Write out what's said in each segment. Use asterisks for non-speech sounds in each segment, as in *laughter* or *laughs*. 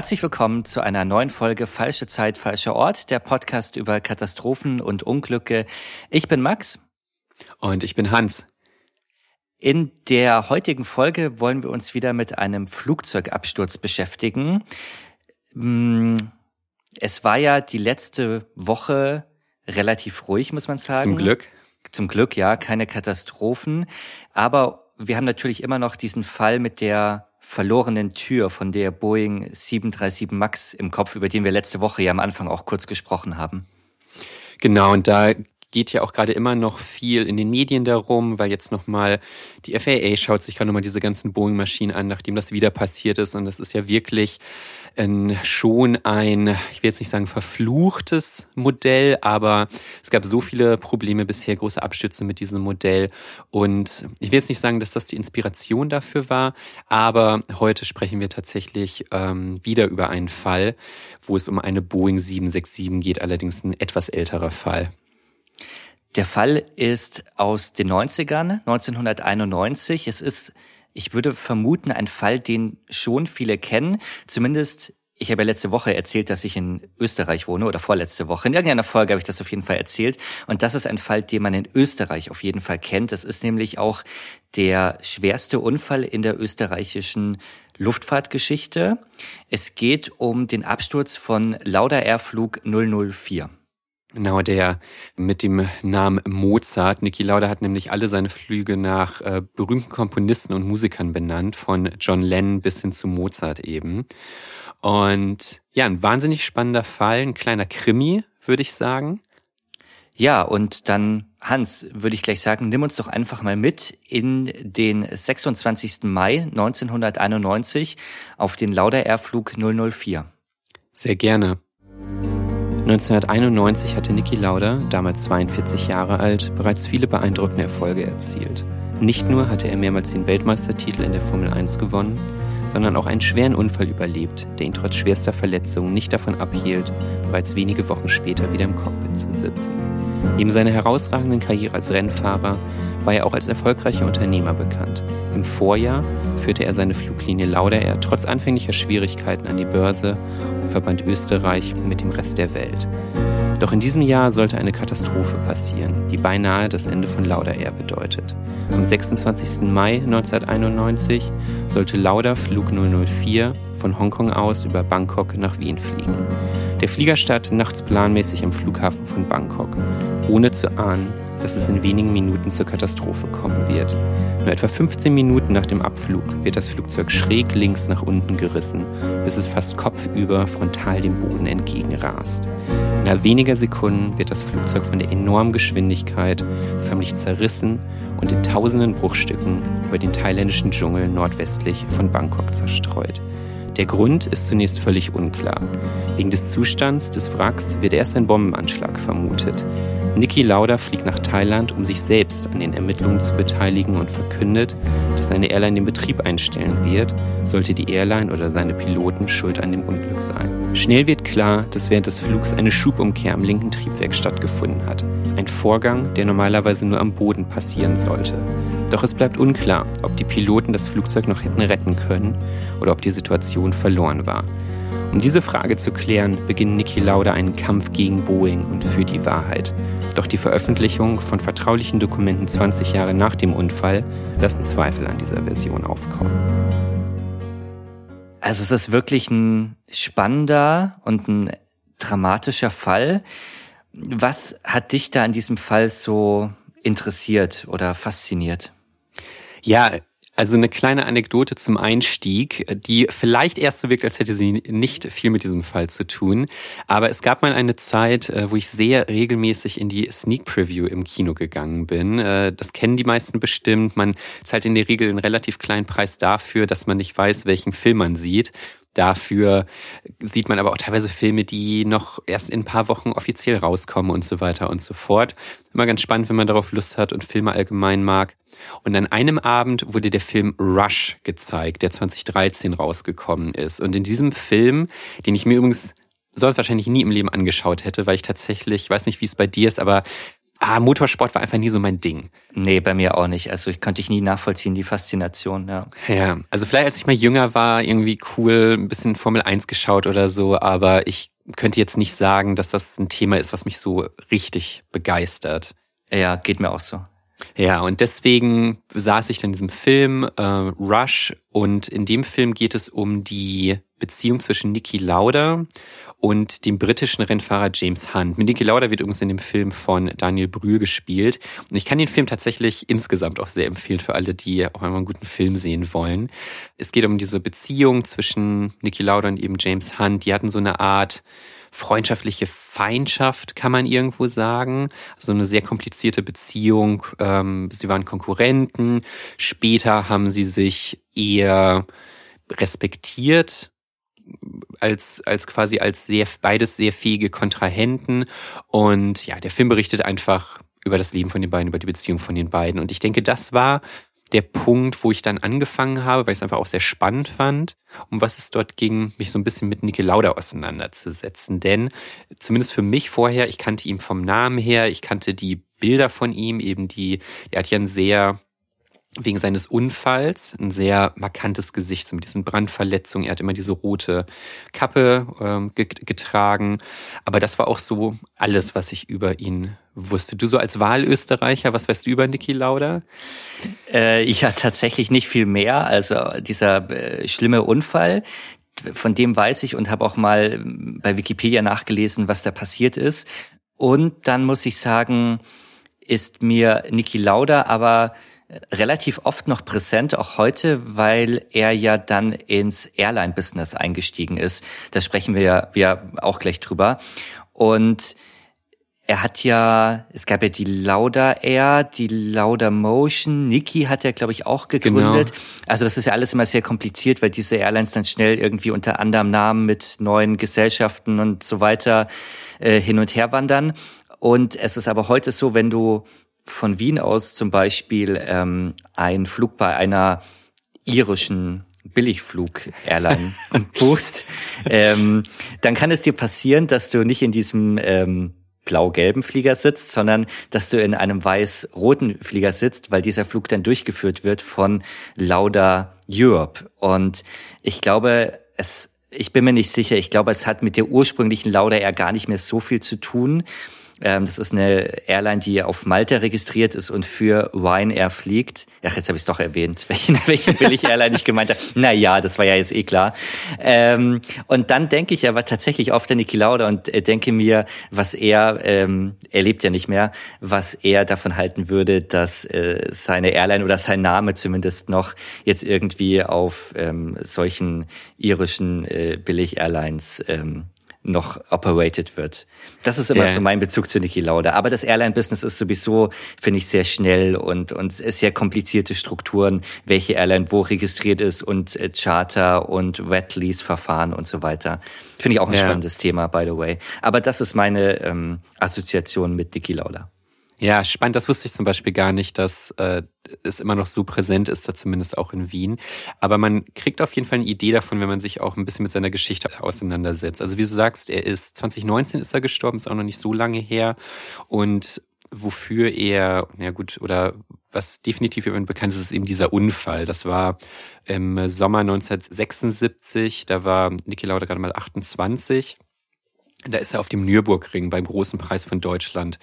Herzlich willkommen zu einer neuen Folge Falsche Zeit, falscher Ort, der Podcast über Katastrophen und Unglücke. Ich bin Max. Und ich bin Hans. In der heutigen Folge wollen wir uns wieder mit einem Flugzeugabsturz beschäftigen. Mm, es war ja die letzte Woche relativ ruhig, muss man sagen. Zum Glück. Zum Glück, ja, keine Katastrophen. Aber wir haben natürlich immer noch diesen Fall mit der verlorenen Tür von der Boeing 737 MAX im Kopf, über den wir letzte Woche ja am Anfang auch kurz gesprochen haben. Genau, und da geht ja auch gerade immer noch viel in den Medien darum, weil jetzt nochmal die FAA schaut sich gerade nochmal diese ganzen Boeing-Maschinen an, nachdem das wieder passiert ist. Und das ist ja wirklich äh, schon ein, ich will jetzt nicht sagen verfluchtes Modell, aber es gab so viele Probleme bisher, große Abstürze mit diesem Modell. Und ich will jetzt nicht sagen, dass das die Inspiration dafür war, aber heute sprechen wir tatsächlich ähm, wieder über einen Fall, wo es um eine Boeing 767 geht, allerdings ein etwas älterer Fall. Der Fall ist aus den 90ern, 1991. Es ist ich würde vermuten, ein Fall, den schon viele kennen. Zumindest, ich habe ja letzte Woche erzählt, dass ich in Österreich wohne oder vorletzte Woche. In irgendeiner Folge habe ich das auf jeden Fall erzählt. Und das ist ein Fall, den man in Österreich auf jeden Fall kennt. Das ist nämlich auch der schwerste Unfall in der österreichischen Luftfahrtgeschichte. Es geht um den Absturz von Lauda Airflug 004. Genau, der mit dem Namen Mozart. Niki Lauda hat nämlich alle seine Flüge nach äh, berühmten Komponisten und Musikern benannt, von John Lennon bis hin zu Mozart eben. Und ja, ein wahnsinnig spannender Fall, ein kleiner Krimi, würde ich sagen. Ja, und dann, Hans, würde ich gleich sagen, nimm uns doch einfach mal mit in den 26. Mai 1991 auf den Lauda Airflug 004. Sehr gerne. 1991 hatte Niki Lauda, damals 42 Jahre alt, bereits viele beeindruckende Erfolge erzielt. Nicht nur hatte er mehrmals den Weltmeistertitel in der Formel 1 gewonnen, sondern auch einen schweren Unfall überlebt, der ihn trotz schwerster Verletzungen nicht davon abhielt, bereits wenige Wochen später wieder im Cockpit zu sitzen. Neben seiner herausragenden Karriere als Rennfahrer war er auch als erfolgreicher Unternehmer bekannt. Im Vorjahr führte er seine Fluglinie Lauda Air trotz anfänglicher Schwierigkeiten an die Börse und verband Österreich mit dem Rest der Welt. Doch in diesem Jahr sollte eine Katastrophe passieren, die beinahe das Ende von Lauda Air bedeutet. Am 26. Mai 1991 sollte Lauda Flug 004 von Hongkong aus über Bangkok nach Wien fliegen. Der Flieger startet nachts planmäßig am Flughafen von Bangkok, ohne zu ahnen, dass es in wenigen Minuten zur Katastrophe kommen wird. Nur etwa 15 Minuten nach dem Abflug wird das Flugzeug schräg links nach unten gerissen, bis es fast kopfüber frontal dem Boden entgegenrast. Innerhalb weniger Sekunden wird das Flugzeug von der enormen Geschwindigkeit förmlich zerrissen und in tausenden Bruchstücken über den thailändischen Dschungel nordwestlich von Bangkok zerstreut. Der Grund ist zunächst völlig unklar. Wegen des Zustands des Wracks wird erst ein Bombenanschlag vermutet. Niki Lauda fliegt nach Thailand, um sich selbst an den Ermittlungen zu beteiligen und verkündet, dass seine Airline den Betrieb einstellen wird, sollte die Airline oder seine Piloten schuld an dem Unglück sein. Schnell wird klar, dass während des Flugs eine Schubumkehr am linken Triebwerk stattgefunden hat. Ein Vorgang, der normalerweise nur am Boden passieren sollte. Doch es bleibt unklar, ob die Piloten das Flugzeug noch hätten retten können oder ob die Situation verloren war. Um diese Frage zu klären, beginnt Niki Lauda einen Kampf gegen Boeing und für die Wahrheit. Doch die Veröffentlichung von vertraulichen Dokumenten 20 Jahre nach dem Unfall lassen Zweifel an dieser Version aufkommen. Also es ist wirklich ein spannender und ein dramatischer Fall. Was hat dich da in diesem Fall so interessiert oder fasziniert? Ja, Also eine kleine Anekdote zum Einstieg, die vielleicht erst so wirkt, als hätte sie nicht viel mit diesem Fall zu tun. Aber es gab mal eine Zeit, äh, wo ich sehr regelmäßig in die Sneak Preview im Kino gegangen bin. Äh, das kennen die meisten bestimmt. Man zahlt in der Regel einen relativ kleinen Preis dafür, dass man nicht weiß, welchen Film man sieht. Dafür sieht man aber auch teilweise Filme, die noch erst in ein paar Wochen offiziell rauskommen und so weiter und so fort. Immer ganz spannend, wenn man darauf Lust hat und Filme allgemein mag. Und an einem Abend wurde der Film Rush gezeigt, der 2013 rausgekommen ist. Und in diesem Film, den ich mir übrigens sonst wahrscheinlich nie im Leben angeschaut hätte, weil ich tatsächlich, ich weiß nicht, wie es bei dir ist, aber ah, Motorsport war einfach nie so mein Ding. Nee, bei mir auch nicht. Also ich konnte ich nie nachvollziehen, die Faszination, ja. Ja, also vielleicht als ich mal jünger war, irgendwie cool, ein bisschen Formel 1 geschaut oder so, aber ich könnte jetzt nicht sagen, dass das ein Thema ist, was mich so richtig begeistert. Ja, geht mir auch so. Ja, und deswegen saß ich dann in diesem Film äh, Rush und in dem Film geht es um die Beziehung zwischen Niki Lauda und dem britischen Rennfahrer James Hunt. Niki Lauda wird übrigens in dem Film von Daniel Brühl gespielt. Und ich kann den Film tatsächlich insgesamt auch sehr empfehlen für alle, die auch einmal einen guten Film sehen wollen. Es geht um diese Beziehung zwischen Niki Lauda und eben James Hunt. Die hatten so eine Art freundschaftliche Feindschaft, kann man irgendwo sagen. So also eine sehr komplizierte Beziehung. Ähm, sie waren Konkurrenten. Später haben sie sich eher respektiert als, als quasi als sehr, beides sehr fähige Kontrahenten. Und ja, der Film berichtet einfach über das Leben von den beiden, über die Beziehung von den beiden. Und ich denke, das war der Punkt, wo ich dann angefangen habe, weil ich es einfach auch sehr spannend fand, um was es dort ging, mich so ein bisschen mit Niki Lauda auseinanderzusetzen. Denn zumindest für mich vorher, ich kannte ihn vom Namen her, ich kannte die Bilder von ihm, eben die, er hat ja ein sehr wegen seines Unfalls ein sehr markantes Gesicht so mit diesen Brandverletzungen. Er hat immer diese rote Kappe ähm, getragen. Aber das war auch so alles, was ich über ihn wusste. Du so als Wahlösterreicher, was weißt du über Niki Lauda? Äh, ja, tatsächlich nicht viel mehr. Also dieser äh, schlimme Unfall, von dem weiß ich und habe auch mal bei Wikipedia nachgelesen, was da passiert ist. Und dann muss ich sagen, ist mir Niki Lauda aber relativ oft noch präsent, auch heute, weil er ja dann ins Airline-Business eingestiegen ist. Da sprechen wir ja, wir auch gleich drüber. Und er hat ja, es gab ja die Lauda Air, die Lauda Motion, Niki hat er, glaube ich, auch gegründet. Genau. Also das ist ja alles immer sehr kompliziert, weil diese Airlines dann schnell irgendwie unter anderem Namen mit neuen Gesellschaften und so weiter äh, hin und her wandern. Und es ist aber heute so, wenn du von Wien aus zum Beispiel ähm, einen Flug bei einer irischen Billigflug-Airline *laughs* buchst, ähm, dann kann es dir passieren, dass du nicht in diesem ähm, blau-gelben Flieger sitzt, sondern dass du in einem weiß-roten Flieger sitzt, weil dieser Flug dann durchgeführt wird von Lauda Europe. Und ich glaube, es, ich bin mir nicht sicher, ich glaube, es hat mit der ursprünglichen Lauda Air gar nicht mehr so viel zu tun. Ähm, das ist eine Airline, die auf Malta registriert ist und für Ryanair fliegt. Ach, jetzt habe ich es doch erwähnt, *laughs* welche, welche Billig-Airline ich gemeint habe. Naja, das war ja jetzt eh klar. Ähm, und dann denke ich aber tatsächlich oft an Niki Lauda und äh, denke mir, was er, ähm, er lebt ja nicht mehr, was er davon halten würde, dass äh, seine Airline oder sein Name zumindest noch jetzt irgendwie auf ähm, solchen irischen äh, Billig-Airlines ähm, noch operated wird. Das ist immer yeah. so mein Bezug zu Niki Lauda. Aber das Airline-Business ist sowieso, finde ich, sehr schnell und, und sehr komplizierte Strukturen, welche Airline wo registriert ist und äh, Charter und Red Lease-Verfahren und so weiter. Finde ich auch ein yeah. spannendes Thema, by the way. Aber das ist meine ähm, Assoziation mit Niki Lauda. Ja, spannend. Das wusste ich zum Beispiel gar nicht, dass äh, es immer noch so präsent ist, da zumindest auch in Wien. Aber man kriegt auf jeden Fall eine Idee davon, wenn man sich auch ein bisschen mit seiner Geschichte auseinandersetzt. Also wie du sagst, er ist 2019 ist er gestorben, ist auch noch nicht so lange her. Und wofür er, na gut, oder was definitiv ihn bekannt ist, ist eben dieser Unfall. Das war im Sommer 1976, da war Niki Lauda gerade mal 28 Da ist er auf dem Nürburgring beim großen Preis von Deutschland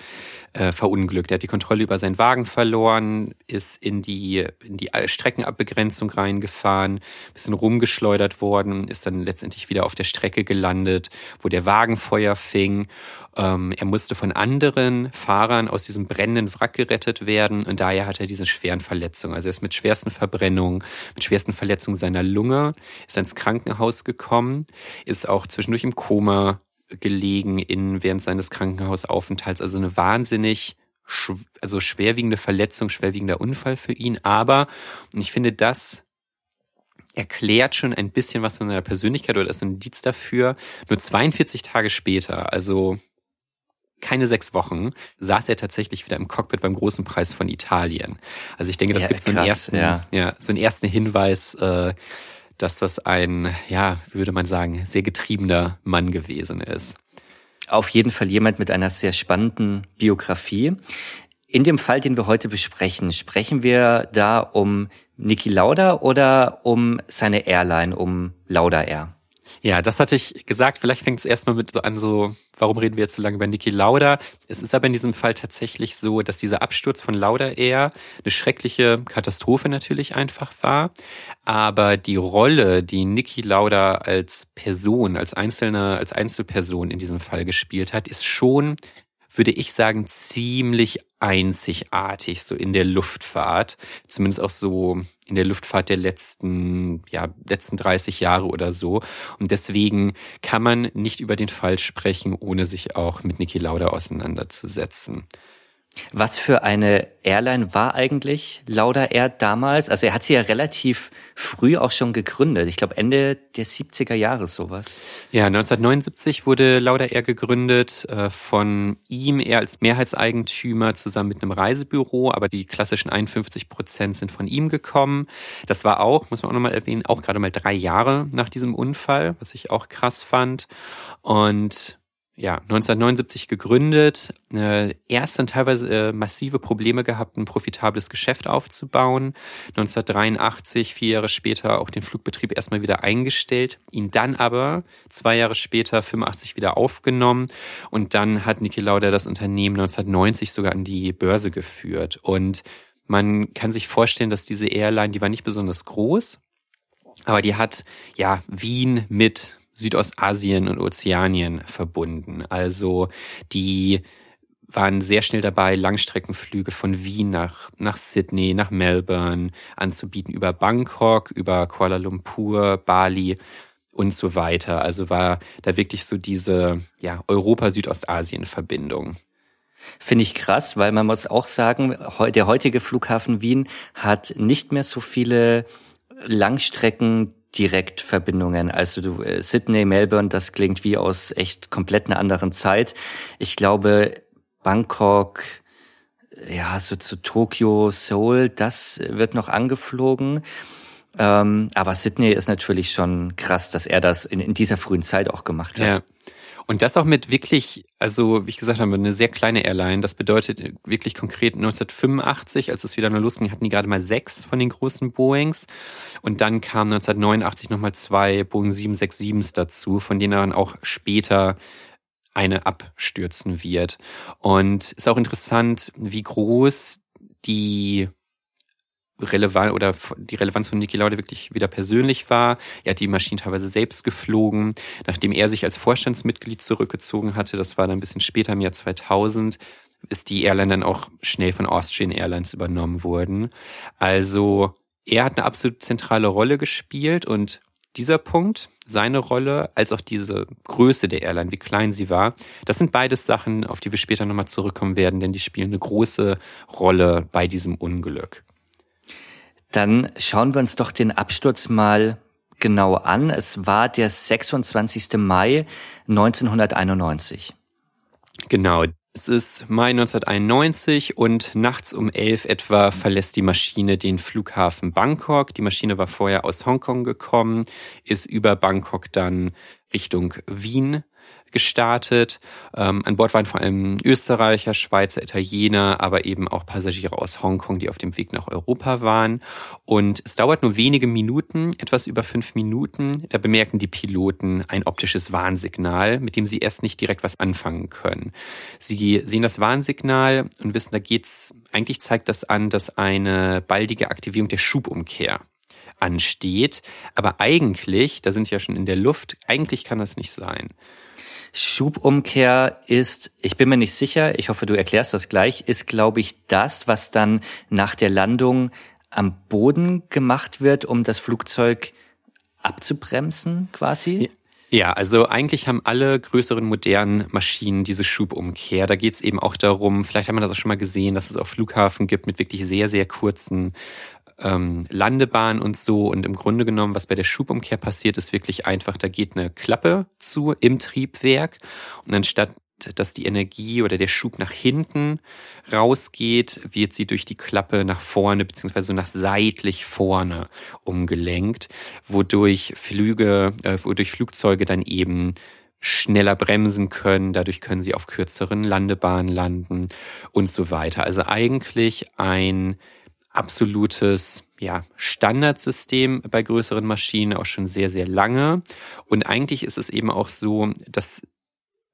äh, verunglückt. Er hat die Kontrolle über seinen Wagen verloren, ist in die, in die Streckenabbegrenzung reingefahren, bisschen rumgeschleudert worden, ist dann letztendlich wieder auf der Strecke gelandet, wo der Wagen Feuer fing. Ähm, er musste von anderen Fahrern aus diesem brennenden Wrack gerettet werden und daher hat er diese schweren Verletzungen. Also er ist mit schwersten Verbrennungen, mit schwersten Verletzungen seiner Lunge, ist ins Krankenhaus gekommen, ist auch zwischendurch im Koma gelegen in während seines Krankenhausaufenthalts. Also eine wahnsinnig also schwerwiegende Verletzung, schwerwiegender Unfall für ihn. Aber, und ich finde, das erklärt schon ein bisschen was von seiner Persönlichkeit oder ist ein Indiz dafür. Nur 42 Tage später, also keine sechs Wochen, saß er tatsächlich wieder im Cockpit beim großen Preis von Italien. Also ich denke, das ja, gibt so einen ersten, ja. ja. so einen ersten Hinweis, äh, dass das ein, ja, würde man sagen, sehr getriebener Mann gewesen ist. Auf jeden Fall jemand mit einer sehr spannenden Biografie. In dem Fall, den wir heute besprechen, sprechen wir da um Niki Lauda oder um seine Airline, um Lauda Air? Ja, das hatte ich gesagt. Vielleicht fängt es erstmal mit so an, so, warum reden wir jetzt so lange über Niki Lauda? Es ist aber in diesem Fall tatsächlich so, dass dieser Absturz von Lauda eher eine schreckliche Katastrophe natürlich einfach war. Aber die Rolle, die Niki Lauda als Person, als einzelne, als Einzelperson in diesem Fall gespielt hat, ist schon würde ich sagen, ziemlich einzigartig, so in der Luftfahrt. Zumindest auch so in der Luftfahrt der letzten, ja, letzten 30 Jahre oder so. Und deswegen kann man nicht über den Fall sprechen, ohne sich auch mit Niki Lauda auseinanderzusetzen. Was für eine Airline war eigentlich Lauda Air damals? Also er hat sie ja relativ früh auch schon gegründet. Ich glaube Ende der 70er Jahre sowas. Ja, 1979 wurde Lauda Air gegründet äh, von ihm eher als Mehrheitseigentümer zusammen mit einem Reisebüro, aber die klassischen 51 Prozent sind von ihm gekommen. Das war auch, muss man auch nochmal erwähnen, auch gerade mal drei Jahre nach diesem Unfall, was ich auch krass fand. Und ja, 1979 gegründet, äh, erst dann teilweise äh, massive Probleme gehabt, ein profitables Geschäft aufzubauen. 1983, vier Jahre später, auch den Flugbetrieb erstmal wieder eingestellt, ihn dann aber zwei Jahre später, 85 wieder aufgenommen und dann hat Niki Lauda das Unternehmen 1990 sogar an die Börse geführt. Und man kann sich vorstellen, dass diese Airline, die war nicht besonders groß, aber die hat ja Wien mit Südostasien und Ozeanien verbunden. Also die waren sehr schnell dabei, Langstreckenflüge von Wien nach, nach Sydney, nach Melbourne anzubieten, über Bangkok, über Kuala Lumpur, Bali und so weiter. Also war da wirklich so diese ja, Europa-Südostasien-Verbindung. Finde ich krass, weil man muss auch sagen, der heutige Flughafen Wien hat nicht mehr so viele Langstrecken Direktverbindungen. Also du, äh, Sydney, Melbourne, das klingt wie aus echt komplett einer anderen Zeit. Ich glaube, Bangkok, ja, so zu Tokio, Seoul, das wird noch angeflogen. Ähm, aber Sydney ist natürlich schon krass, dass er das in, in dieser frühen Zeit auch gemacht hat. Ja. Und das auch mit wirklich, also wie ich gesagt habe, eine sehr kleine Airline. Das bedeutet wirklich konkret 1985, als es wieder nur losging, hatten die gerade mal sechs von den großen Boeings. Und dann kamen 1989 nochmal zwei Boeing 767s dazu, von denen dann auch später eine abstürzen wird. Und ist auch interessant, wie groß die relevant oder die Relevanz von Niki Lauda wirklich wieder persönlich war. Er hat die Maschinen teilweise selbst geflogen. Nachdem er sich als Vorstandsmitglied zurückgezogen hatte, das war dann ein bisschen später im Jahr 2000, ist die Airline dann auch schnell von Austrian Airlines übernommen worden. Also er hat eine absolut zentrale Rolle gespielt und dieser Punkt, seine Rolle, als auch diese Größe der Airline, wie klein sie war, das sind beides Sachen, auf die wir später nochmal zurückkommen werden, denn die spielen eine große Rolle bei diesem Unglück. Dann schauen wir uns doch den Absturz mal genau an. Es war der 26. Mai 1991. Genau. Es ist Mai 1991 und nachts um elf etwa verlässt die Maschine den Flughafen Bangkok. Die Maschine war vorher aus Hongkong gekommen, ist über Bangkok dann Richtung Wien gestartet. Ähm, an Bord waren vor allem Österreicher, Schweizer, Italiener, aber eben auch Passagiere aus Hongkong, die auf dem Weg nach Europa waren. Und es dauert nur wenige Minuten, etwas über fünf Minuten. Da bemerken die Piloten ein optisches Warnsignal, mit dem sie erst nicht direkt was anfangen können. Sie sehen das Warnsignal und wissen, da geht's, eigentlich zeigt das an, dass eine baldige Aktivierung der Schubumkehr ansteht. Aber eigentlich, da sind sie ja schon in der Luft, eigentlich kann das nicht sein. Schubumkehr ist, ich bin mir nicht sicher, ich hoffe, du erklärst das gleich, ist, glaube ich, das, was dann nach der Landung am Boden gemacht wird, um das Flugzeug abzubremsen, quasi? Ja, also eigentlich haben alle größeren modernen Maschinen diese Schubumkehr. Da geht es eben auch darum, vielleicht haben wir das auch schon mal gesehen, dass es auch Flughafen gibt mit wirklich sehr, sehr kurzen ähm, Landebahn und so. Und im Grunde genommen, was bei der Schubumkehr passiert, ist wirklich einfach, da geht eine Klappe zu im Triebwerk und anstatt dass die Energie oder der Schub nach hinten rausgeht, wird sie durch die Klappe nach vorne beziehungsweise nach seitlich vorne umgelenkt, wodurch Flüge, äh, wodurch Flugzeuge dann eben schneller bremsen können, dadurch können sie auf kürzeren Landebahnen landen und so weiter. Also eigentlich ein absolutes ja, Standardsystem bei größeren Maschinen auch schon sehr, sehr lange. Und eigentlich ist es eben auch so, dass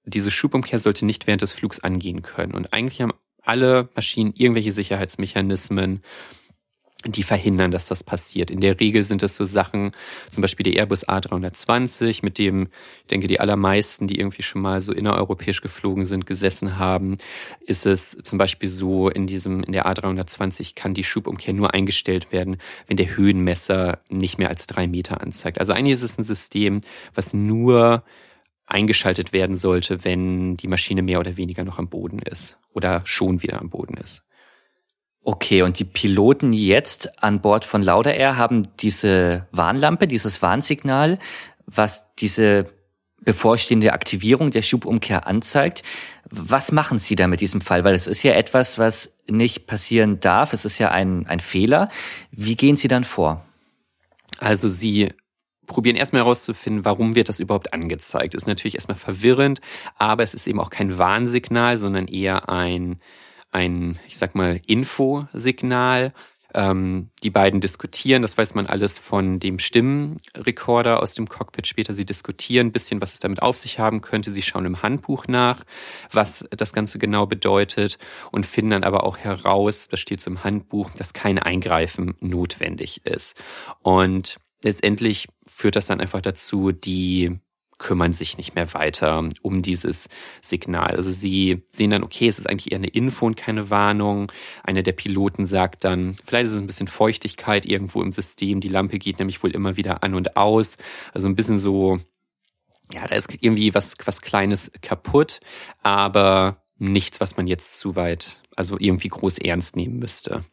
diese Schubumkehr sollte nicht während des Flugs angehen können. Und eigentlich haben alle Maschinen irgendwelche Sicherheitsmechanismen, die verhindern, dass das passiert. In der Regel sind das so Sachen, zum Beispiel der Airbus A320, mit dem, ich denke, die allermeisten, die irgendwie schon mal so innereuropäisch geflogen sind, gesessen haben, ist es zum Beispiel so, in diesem, in der A320 kann die Schubumkehr nur eingestellt werden, wenn der Höhenmesser nicht mehr als drei Meter anzeigt. Also eigentlich ist es ein System, was nur eingeschaltet werden sollte, wenn die Maschine mehr oder weniger noch am Boden ist oder schon wieder am Boden ist. Okay, und die Piloten jetzt an Bord von Lauda Air haben diese Warnlampe, dieses Warnsignal, was diese bevorstehende Aktivierung der Schubumkehr anzeigt. Was machen Sie da mit diesem Fall? Weil es ist ja etwas, was nicht passieren darf. Es ist ja ein, ein Fehler. Wie gehen Sie dann vor? Also Sie probieren erstmal herauszufinden, warum wird das überhaupt angezeigt. Ist natürlich erstmal verwirrend, aber es ist eben auch kein Warnsignal, sondern eher ein ein, ich sag mal, Infosignal. Ähm, die beiden diskutieren, das weiß man alles von dem Stimmenrekorder aus dem Cockpit später. Sie diskutieren ein bisschen, was es damit auf sich haben könnte. Sie schauen im Handbuch nach, was das Ganze genau bedeutet und finden dann aber auch heraus, das steht so im Handbuch, dass kein Eingreifen notwendig ist. Und letztendlich führt das dann einfach dazu, die kümmern sich nicht mehr weiter um dieses Signal. Also sie sehen dann, okay, es ist eigentlich eher eine Info und keine Warnung. Einer der Piloten sagt dann, vielleicht ist es ein bisschen Feuchtigkeit irgendwo im System. Die Lampe geht nämlich wohl immer wieder an und aus. Also ein bisschen so, ja, da ist irgendwie was, was Kleines kaputt, aber nichts, was man jetzt zu weit, also irgendwie groß ernst nehmen müsste.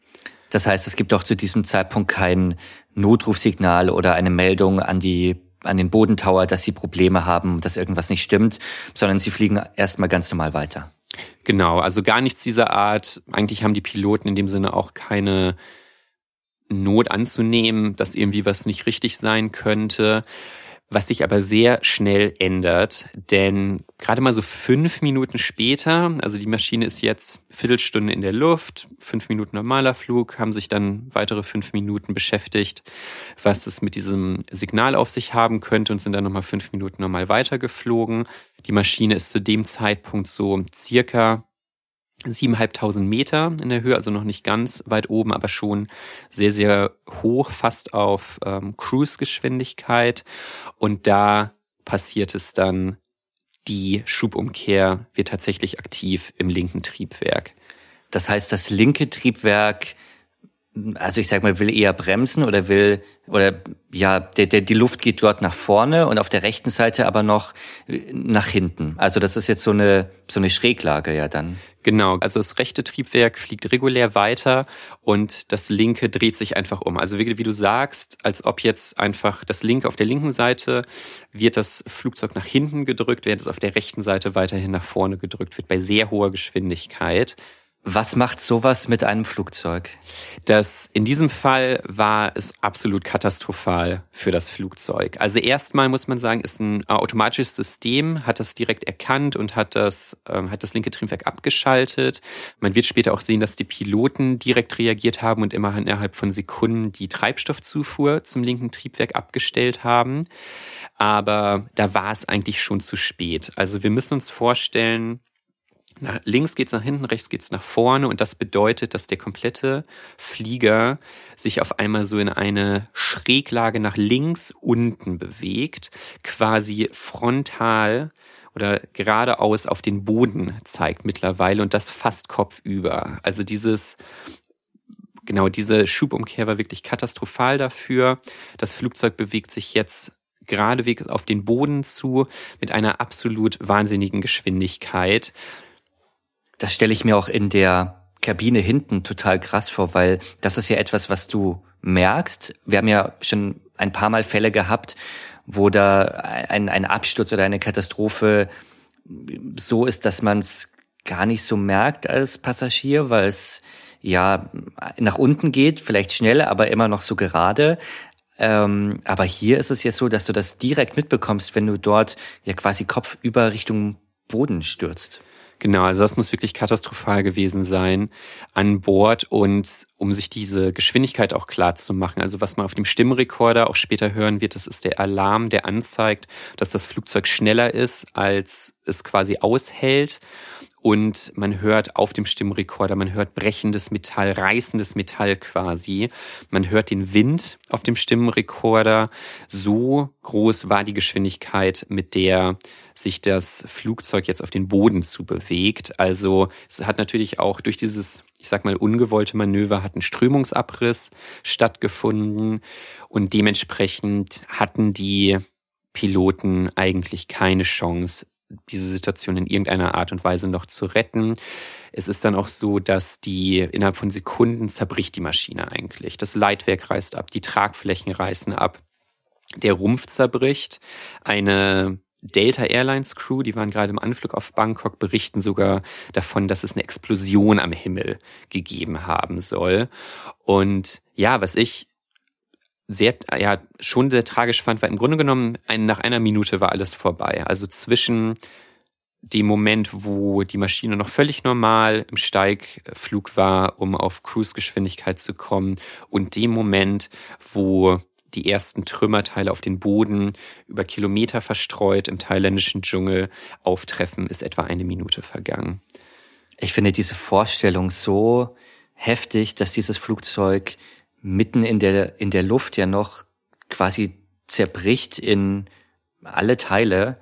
Das heißt, es gibt auch zu diesem Zeitpunkt kein Notrufsignal oder eine Meldung an die an den Bodentower, dass sie Probleme haben, dass irgendwas nicht stimmt, sondern sie fliegen erstmal ganz normal weiter. Genau, also gar nichts dieser Art. Eigentlich haben die Piloten in dem Sinne auch keine Not anzunehmen, dass irgendwie was nicht richtig sein könnte was sich aber sehr schnell ändert, denn gerade mal so fünf Minuten später, also die Maschine ist jetzt Viertelstunde in der Luft, fünf Minuten normaler Flug, haben sich dann weitere fünf Minuten beschäftigt, was es mit diesem Signal auf sich haben könnte und sind dann nochmal fünf Minuten normal weitergeflogen. Die Maschine ist zu dem Zeitpunkt so circa 7.500 Meter in der Höhe, also noch nicht ganz weit oben, aber schon sehr, sehr hoch, fast auf ähm, Cruise-Geschwindigkeit. Und da passiert es dann, die Schubumkehr wird tatsächlich aktiv im linken Triebwerk. Das heißt, das linke Triebwerk also ich sag mal, will eher bremsen oder will, oder ja, der, der, die Luft geht dort nach vorne und auf der rechten Seite aber noch nach hinten. Also das ist jetzt so eine, so eine Schräglage ja dann. Genau, also das rechte Triebwerk fliegt regulär weiter und das linke dreht sich einfach um. Also wie, wie du sagst, als ob jetzt einfach das linke auf der linken Seite wird das Flugzeug nach hinten gedrückt, während es auf der rechten Seite weiterhin nach vorne gedrückt wird bei sehr hoher Geschwindigkeit Was macht sowas mit einem Flugzeug? Das, in diesem Fall war es absolut katastrophal für das Flugzeug. Also erstmal muss man sagen, ist ein automatisches System, hat das direkt erkannt und hat das, ähm, hat das linke Triebwerk abgeschaltet. Man wird später auch sehen, dass die Piloten direkt reagiert haben und immer innerhalb von Sekunden die Treibstoffzufuhr zum linken Triebwerk abgestellt haben. Aber da war es eigentlich schon zu spät. Also wir müssen uns vorstellen, nach links geht's nach hinten, rechts geht's nach vorne und das bedeutet, dass der komplette Flieger sich auf einmal so in eine Schräglage nach links unten bewegt, quasi frontal oder geradeaus auf den Boden zeigt mittlerweile und das fast kopfüber. Also dieses genau diese Schubumkehr war wirklich katastrophal dafür. Das Flugzeug bewegt sich jetzt geradewegs auf den Boden zu mit einer absolut wahnsinnigen Geschwindigkeit das stelle ich mir auch in der Kabine hinten total krass vor, weil das ist ja etwas, was du merkst. Wir haben ja schon ein paar Mal Fälle gehabt, wo da ein, ein Absturz oder eine Katastrophe so ist, dass man es gar nicht so merkt als Passagier, weil es ja nach unten geht, vielleicht schnell, aber immer noch so gerade. Ähm, aber hier ist es ja so, dass du das direkt mitbekommst, wenn du dort ja quasi kopfüber Richtung Boden stürzt. Genau, also das muss wirklich katastrophal gewesen sein an Bord und um sich diese Geschwindigkeit auch klar zu machen. Also was man auf dem Stimmrekorder auch später hören wird, das ist der Alarm, der anzeigt, dass das Flugzeug schneller ist, als es quasi aushält und man hört auf dem Stimmrekorder, man hört brechendes Metall, reißendes Metall quasi. Man hört den Wind auf dem Stimmrekorder. So groß war die Geschwindigkeit, mit der sich das Flugzeug jetzt auf den Boden zu bewegt. Also es hat natürlich auch durch dieses ich sag mal, ungewollte Manöver hat ein Strömungsabriss stattgefunden und dementsprechend hatten die Piloten eigentlich keine Chance, diese Situation in irgendeiner Art und Weise noch zu retten. Es ist dann auch so, dass die innerhalb von Sekunden zerbricht die Maschine eigentlich. Das Leitwerk reißt ab, die Tragflächen reißen ab, der Rumpf zerbricht. Eine Delta Airlines Crew, die waren gerade im Anflug auf Bangkok, berichten sogar davon, dass es eine Explosion am Himmel gegeben haben soll. Und ja, was ich sehr, ja, schon sehr tragisch fand, weil im Grunde genommen ein, nach einer Minute war alles vorbei. Also zwischen dem Moment, wo die Maschine noch völlig normal im Steigflug war, um auf Cruise-Geschwindigkeit zu kommen, und dem Moment, wo die ersten Trümmerteile auf den Boden über Kilometer verstreut im thailändischen Dschungel auftreffen, ist etwa eine Minute vergangen. Ich finde diese Vorstellung so heftig, dass dieses Flugzeug mitten in der, in der Luft ja noch quasi zerbricht in alle Teile.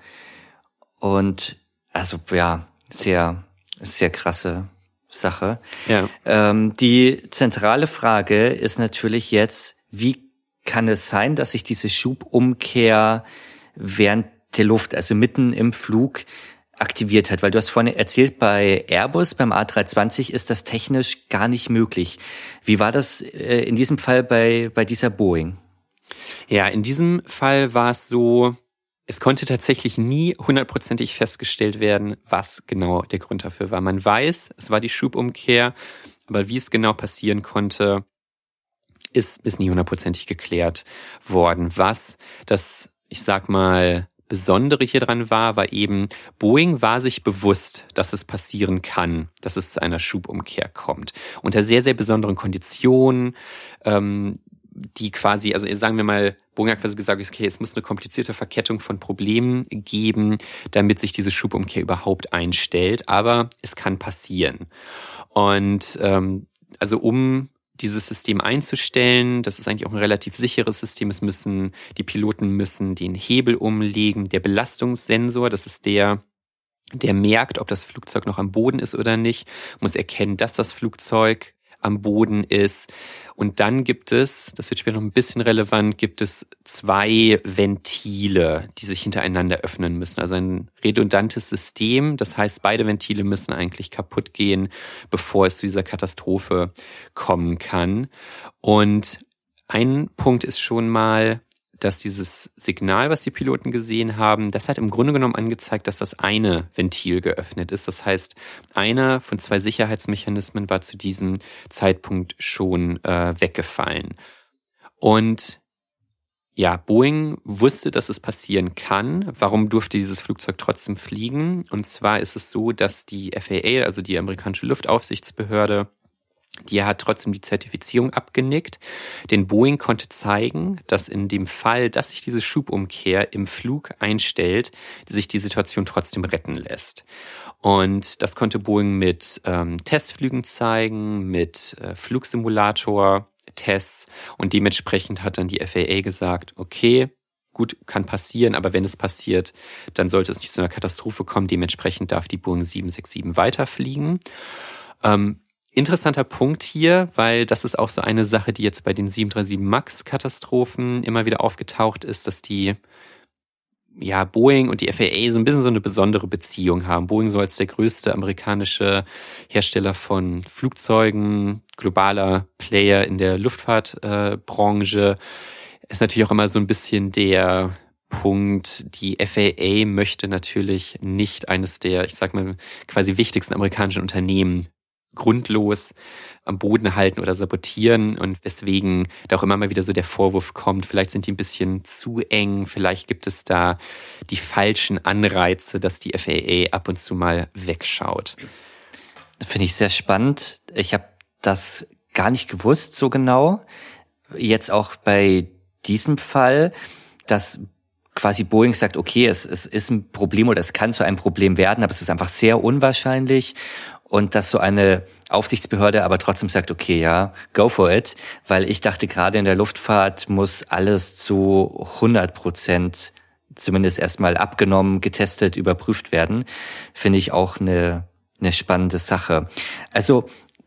Und also ja, sehr, sehr krasse Sache. Ja. Ähm, die zentrale Frage ist natürlich jetzt, wie kann es sein, dass sich diese Schubumkehr während der Luft, also mitten im Flug, aktiviert hat? Weil du hast vorhin erzählt, bei Airbus, beim A320 ist das technisch gar nicht möglich. Wie war das äh, in diesem Fall bei, bei dieser Boeing? Ja, in diesem Fall war es so, es konnte tatsächlich nie hundertprozentig festgestellt werden, was genau der Grund dafür war. Man weiß, es war die Schubumkehr, aber wie es genau passieren konnte, ist, ist nie hundertprozentig geklärt worden. Was das, ich sag mal, Besondere hier dran war, war eben, Boeing war sich bewusst, dass es passieren kann, dass es zu einer Schubumkehr kommt. Unter sehr, sehr besonderen Konditionen, ähm, die quasi, also sagen wir mal, Boeing hat quasi gesagt, okay, es muss eine komplizierte Verkettung von Problemen geben, damit sich diese Schubumkehr überhaupt einstellt. Aber es kann passieren. Und ähm, also um dieses System einzustellen. Das ist eigentlich auch ein relativ sicheres System. Es müssen, die Piloten müssen den Hebel umlegen. Der Belastungssensor, das ist der, der merkt, ob das Flugzeug noch am Boden ist oder nicht, muss erkennen, dass das Flugzeug am Boden ist. Und dann gibt es, das wird später noch ein bisschen relevant, gibt es zwei Ventile, die sich hintereinander öffnen müssen. Also ein redundantes System. Das heißt, beide Ventile müssen eigentlich kaputt gehen, bevor es zu dieser Katastrophe kommen kann. Und ein Punkt ist schon mal, dass dieses Signal, was die Piloten gesehen haben, das hat im Grunde genommen angezeigt, dass das eine Ventil geöffnet ist. Das heißt, einer von zwei Sicherheitsmechanismen war zu diesem Zeitpunkt schon äh, weggefallen. Und ja, Boeing wusste, dass es passieren kann. Warum durfte dieses Flugzeug trotzdem fliegen? Und zwar ist es so, dass die FAA, also die amerikanische Luftaufsichtsbehörde, die hat trotzdem die Zertifizierung abgenickt. Denn Boeing konnte zeigen, dass in dem Fall, dass sich diese Schubumkehr im Flug einstellt, sich die Situation trotzdem retten lässt. Und das konnte Boeing mit ähm, Testflügen zeigen, mit äh, Flugsimulator, Tests und dementsprechend hat dann die FAA gesagt, okay, gut, kann passieren, aber wenn es passiert, dann sollte es nicht zu einer Katastrophe kommen. Dementsprechend darf die Boeing 767 weiterfliegen. Ähm, interessanter Punkt hier, weil das ist auch so eine Sache, die jetzt bei den 737 MAX Katastrophen immer wieder aufgetaucht ist, dass die ja, Boeing und die FAA so ein bisschen so eine besondere Beziehung haben. Boeing so als der größte amerikanische Hersteller von Flugzeugen, globaler Player in der Luftfahrtbranche, äh, ist natürlich auch immer so ein bisschen der Punkt, die FAA möchte natürlich nicht eines der, ich sag mal, quasi wichtigsten amerikanischen Unternehmen grundlos am Boden halten oder sabotieren und weswegen da auch immer mal wieder so der Vorwurf kommt, vielleicht sind die ein bisschen zu eng, vielleicht gibt es da die falschen Anreize, dass die FAA ab und zu mal wegschaut. Finde ich sehr spannend. Ich habe das gar nicht gewusst so genau. Jetzt auch bei diesem Fall, dass quasi Boeing sagt, okay, es, es ist ein Problem oder es kann zu einem Problem werden, aber es ist einfach sehr unwahrscheinlich und dass so eine Aufsichtsbehörde aber trotzdem sagt, okay, ja, go for it, weil ich dachte gerade in der Luftfahrt muss alles zu 100 Prozent zumindest erstmal abgenommen, getestet, überprüft werden, finde ich auch eine, eine spannende Sache. Also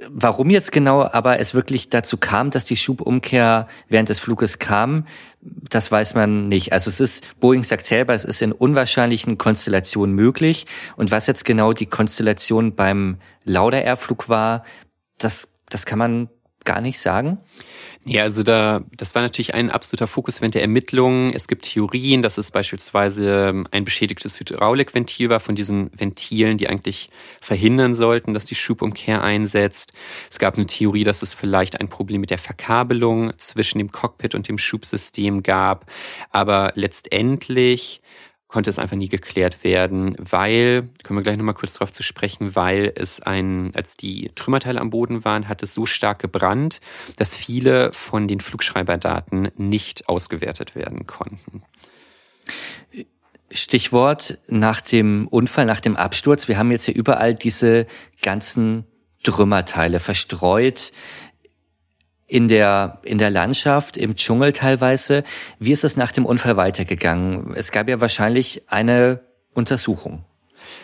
Warum jetzt genau aber es wirklich dazu kam, dass die Schubumkehr während des Fluges kam, das weiß man nicht. Also es ist, Boeing sagt selber, es ist in unwahrscheinlichen Konstellationen möglich. Und was jetzt genau die Konstellation beim Lauda Airflug war, das, das kann man gar nicht sagen. Ja, also da, das war natürlich ein absoluter Fokus während der Ermittlungen. Es gibt Theorien, dass es beispielsweise ähm, ein beschädigtes Hydraulikventil war von diesen Ventilen, die eigentlich verhindern sollten, dass die Schubumkehr einsetzt. Es gab eine Theorie, dass es vielleicht ein Problem mit der Verkabelung zwischen dem Cockpit und dem Schubsystem gab. Aber letztendlich konnte es einfach nie geklärt werden, weil, können wir gleich nochmal kurz darauf zu sprechen, weil es ein, als die Trümmerteile am Boden waren, hat es so stark gebrannt, dass viele von den Flugschreiberdaten nicht ausgewertet werden konnten. Stichwort nach dem Unfall, nach dem Absturz. Wir haben jetzt hier überall diese ganzen Trümmerteile verstreut in der, in der Landschaft, im Dschungel teilweise. Wie ist es nach dem Unfall weitergegangen? Es gab ja wahrscheinlich eine Untersuchung.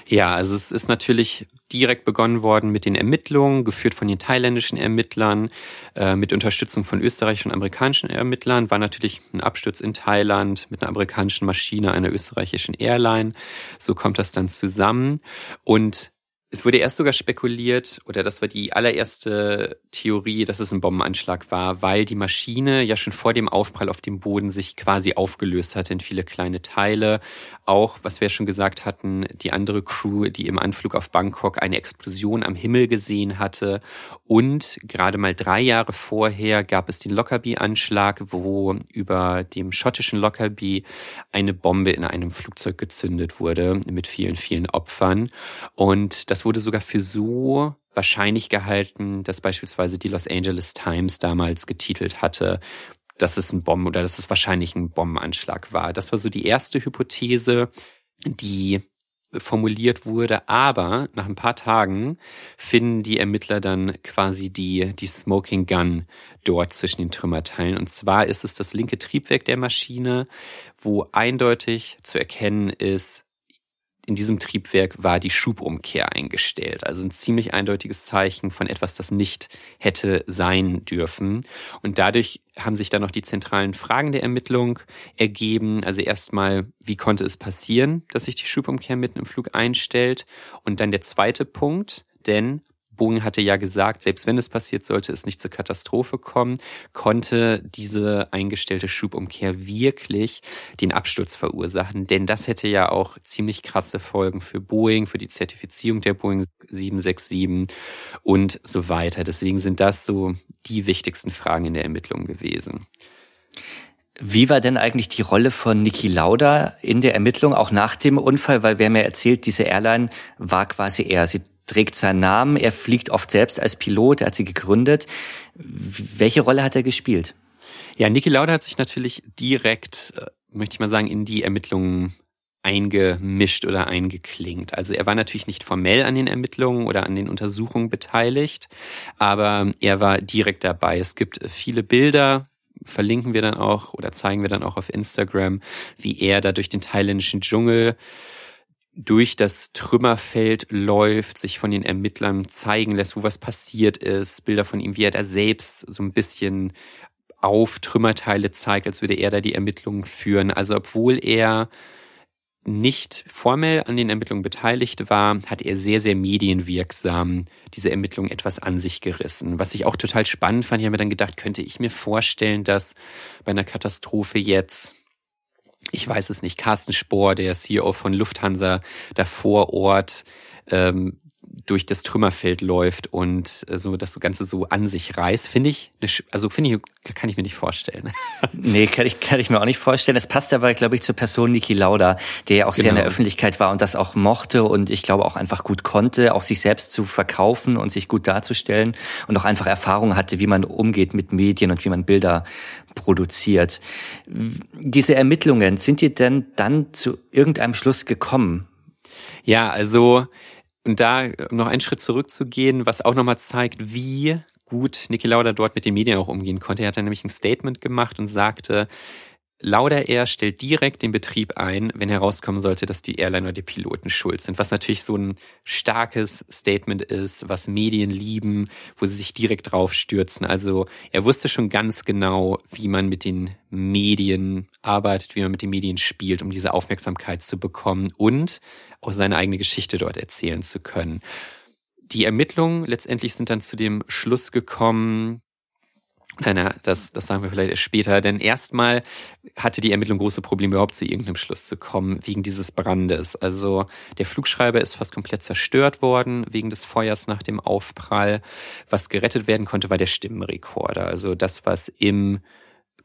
Ja, also es ist natürlich direkt begonnen worden mit den Ermittlungen, geführt von den thailändischen Ermittlern, äh, mit Unterstützung von österreichischen und amerikanischen Ermittlern. War natürlich ein Absturz in Thailand mit einer amerikanischen Maschine, einer österreichischen Airline. So kommt das dann zusammen. Und es wurde erst sogar spekuliert, oder das war die allererste Theorie, dass es ein Bombenanschlag war, weil die Maschine ja schon vor dem Aufprall auf dem Boden sich quasi aufgelöst hatte in viele kleine Teile. Auch, was wir schon gesagt hatten, die andere Crew, die im Anflug auf Bangkok eine Explosion am Himmel gesehen hatte. Und gerade mal drei Jahre vorher gab es den Lockerbie-Anschlag, wo über dem schottischen Lockerbie eine Bombe in einem Flugzeug gezündet wurde mit vielen, vielen Opfern. Und das das wurde sogar für so wahrscheinlich gehalten, dass beispielsweise die Los Angeles Times damals getitelt hatte, dass es ein Bomben oder dass es wahrscheinlich ein Bombenanschlag war. Das war so die erste Hypothese, die formuliert wurde, aber nach ein paar Tagen finden die Ermittler dann quasi die, die Smoking Gun dort zwischen den Trümmerteilen. Und zwar ist es das linke Triebwerk der Maschine, wo eindeutig zu erkennen ist, in diesem Triebwerk war die Schubumkehr eingestellt. Also ein ziemlich eindeutiges Zeichen von etwas, das nicht hätte sein dürfen. Und dadurch haben sich dann noch die zentralen Fragen der Ermittlung ergeben. Also erstmal, wie konnte es passieren, dass sich die Schubumkehr mitten im Flug einstellt? Und dann der zweite Punkt, denn Boeing hatte ja gesagt, selbst wenn es passiert, sollte es nicht zur Katastrophe kommen, konnte diese eingestellte Schubumkehr wirklich den Absturz verursachen. Denn das hätte ja auch ziemlich krasse Folgen für Boeing, für die Zertifizierung der Boeing 767 und so weiter. Deswegen sind das so die wichtigsten Fragen in der Ermittlung gewesen. Wie war denn eigentlich die Rolle von Niki Lauda in der Ermittlung, auch nach dem Unfall? Weil haben ja erzählt, diese Airline war quasi er. Sie trägt seinen Namen, er fliegt oft selbst als Pilot, er hat sie gegründet. Welche Rolle hat er gespielt? Ja, Niki Lauda hat sich natürlich direkt, äh, möchte ich mal sagen, in die Ermittlungen eingemischt oder eingeklingt. Also er war natürlich nicht formell an den Ermittlungen oder an den Untersuchungen beteiligt, aber er war direkt dabei. Es gibt viele Bilder, verlinken wir dann auch oder zeigen wir dann auch auf Instagram, wie er da durch den thailändischen Dschungel durch das Trümmerfeld läuft, sich von den Ermittlern zeigen lässt, wo was passiert ist, Bilder von ihm, wie er da selbst so ein bisschen auf Trümmerteile zeigt, als würde er da die Ermittlungen führen. Also obwohl er nicht formell an den Ermittlungen beteiligt war, hat er sehr, sehr medienwirksam diese Ermittlungen etwas an sich gerissen. Was ich auch total spannend fand, ich habe mir dann gedacht, könnte ich mir vorstellen, dass bei einer Katastrophe jetzt ich weiß es nicht, Carsten Spohr, der CEO von Lufthansa, da vor Ort ähm, durch das Trümmerfeld läuft und äh, so das Ganze so an sich reißt, finde ich, also finde ich, kann ich mir nicht vorstellen. *laughs* nee, kann ich, kann ich mir auch nicht vorstellen. Es passt aber, glaube ich, zur Person Niki Lauda, der ja auch genau. sehr in der genau. Öffentlichkeit war und das auch mochte und ich glaube auch einfach gut konnte, auch sich selbst zu verkaufen und sich gut darzustellen und auch einfach Erfahrung hatte, wie man umgeht mit Medien und wie man Bilder produziert. Diese Ermittlungen, sind die denn dann zu irgendeinem Schluss gekommen? Ja, also und da noch einen Schritt zurückzugehen, was auch nochmal zeigt, wie gut Niki Lauda dort mit den Medien auch umgehen konnte. Er hat dann nämlich ein Statement gemacht und sagte, Lauda Air stellt direkt den Betrieb ein, wenn herauskommen sollte, dass die Airline oder die Piloten schuld sind. Was natürlich so ein starkes Statement ist, was Medien lieben, wo sie sich direkt drauf stürzen. Also er wusste schon ganz genau, wie man mit den Medien arbeitet, wie man mit den Medien spielt, um diese Aufmerksamkeit zu bekommen und auch seine eigene Geschichte dort erzählen zu können. Die Ermittlungen letztendlich sind dann zu dem Schluss gekommen, Nein, nein, das, das sagen wir vielleicht erst später, denn erstmal hatte die Ermittlung große Probleme, überhaupt zu irgendeinem Schluss zu kommen, wegen dieses Brandes. Also der Flugschreiber ist fast komplett zerstört worden, wegen des Feuers nach dem Aufprall. Was gerettet werden konnte, war der Stimmenrekorder, also das, was im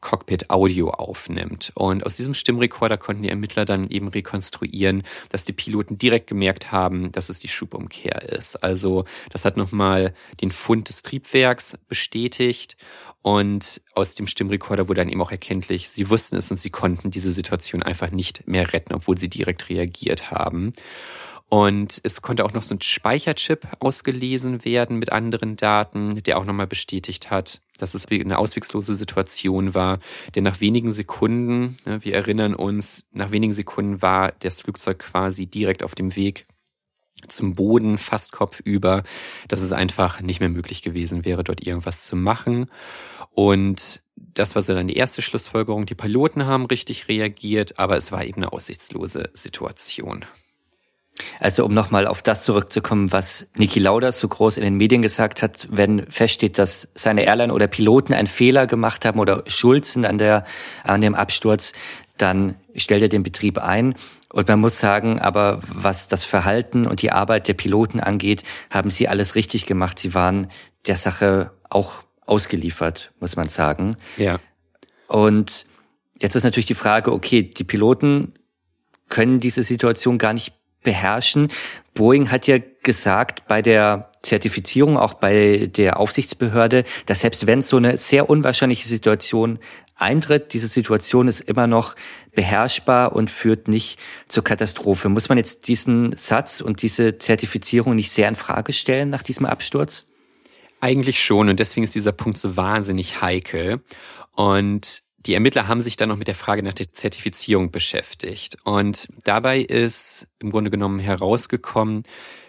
Cockpit Audio aufnimmt. Und aus diesem Stimmrekorder konnten die Ermittler dann eben rekonstruieren, dass die Piloten direkt gemerkt haben, dass es die Schubumkehr ist. Also das hat nochmal den Fund des Triebwerks bestätigt und aus dem Stimmrekorder wurde dann eben auch erkenntlich, sie wussten es und sie konnten diese Situation einfach nicht mehr retten, obwohl sie direkt reagiert haben. Und es konnte auch noch so ein Speicherchip ausgelesen werden mit anderen Daten, der auch nochmal bestätigt hat, dass es eine auswegslose Situation war. Denn nach wenigen Sekunden, wir erinnern uns, nach wenigen Sekunden war das Flugzeug quasi direkt auf dem Weg zum Boden, fast kopfüber, dass es einfach nicht mehr möglich gewesen wäre, dort irgendwas zu machen. Und das war so dann die erste Schlussfolgerung. Die Piloten haben richtig reagiert, aber es war eben eine aussichtslose Situation. Also um nochmal auf das zurückzukommen, was Niki Lauda so groß in den Medien gesagt hat, wenn feststeht, dass seine Airline oder Piloten einen Fehler gemacht haben oder schuld sind an, der, an dem Absturz, dann stellt er den Betrieb ein. Und man muss sagen, aber was das Verhalten und die Arbeit der Piloten angeht, haben sie alles richtig gemacht. Sie waren der Sache auch ausgeliefert, muss man sagen. Ja. Und jetzt ist natürlich die Frage, okay, die Piloten können diese Situation gar nicht beherrschen. Boeing hat ja gesagt bei der Zertifizierung, auch bei der Aufsichtsbehörde, dass selbst wenn so eine sehr unwahrscheinliche Situation eintritt, diese Situation ist immer noch beherrschbar und führt nicht zur Katastrophe. Muss man jetzt diesen Satz und diese Zertifizierung nicht sehr in Frage stellen nach diesem Absturz? Eigentlich schon und deswegen ist dieser Punkt so wahnsinnig heikel. Und die Ermittler haben sich dann noch mit der Frage nach der Zertifizierung beschäftigt. Und dabei ist im Grunde genommen herausgekommen,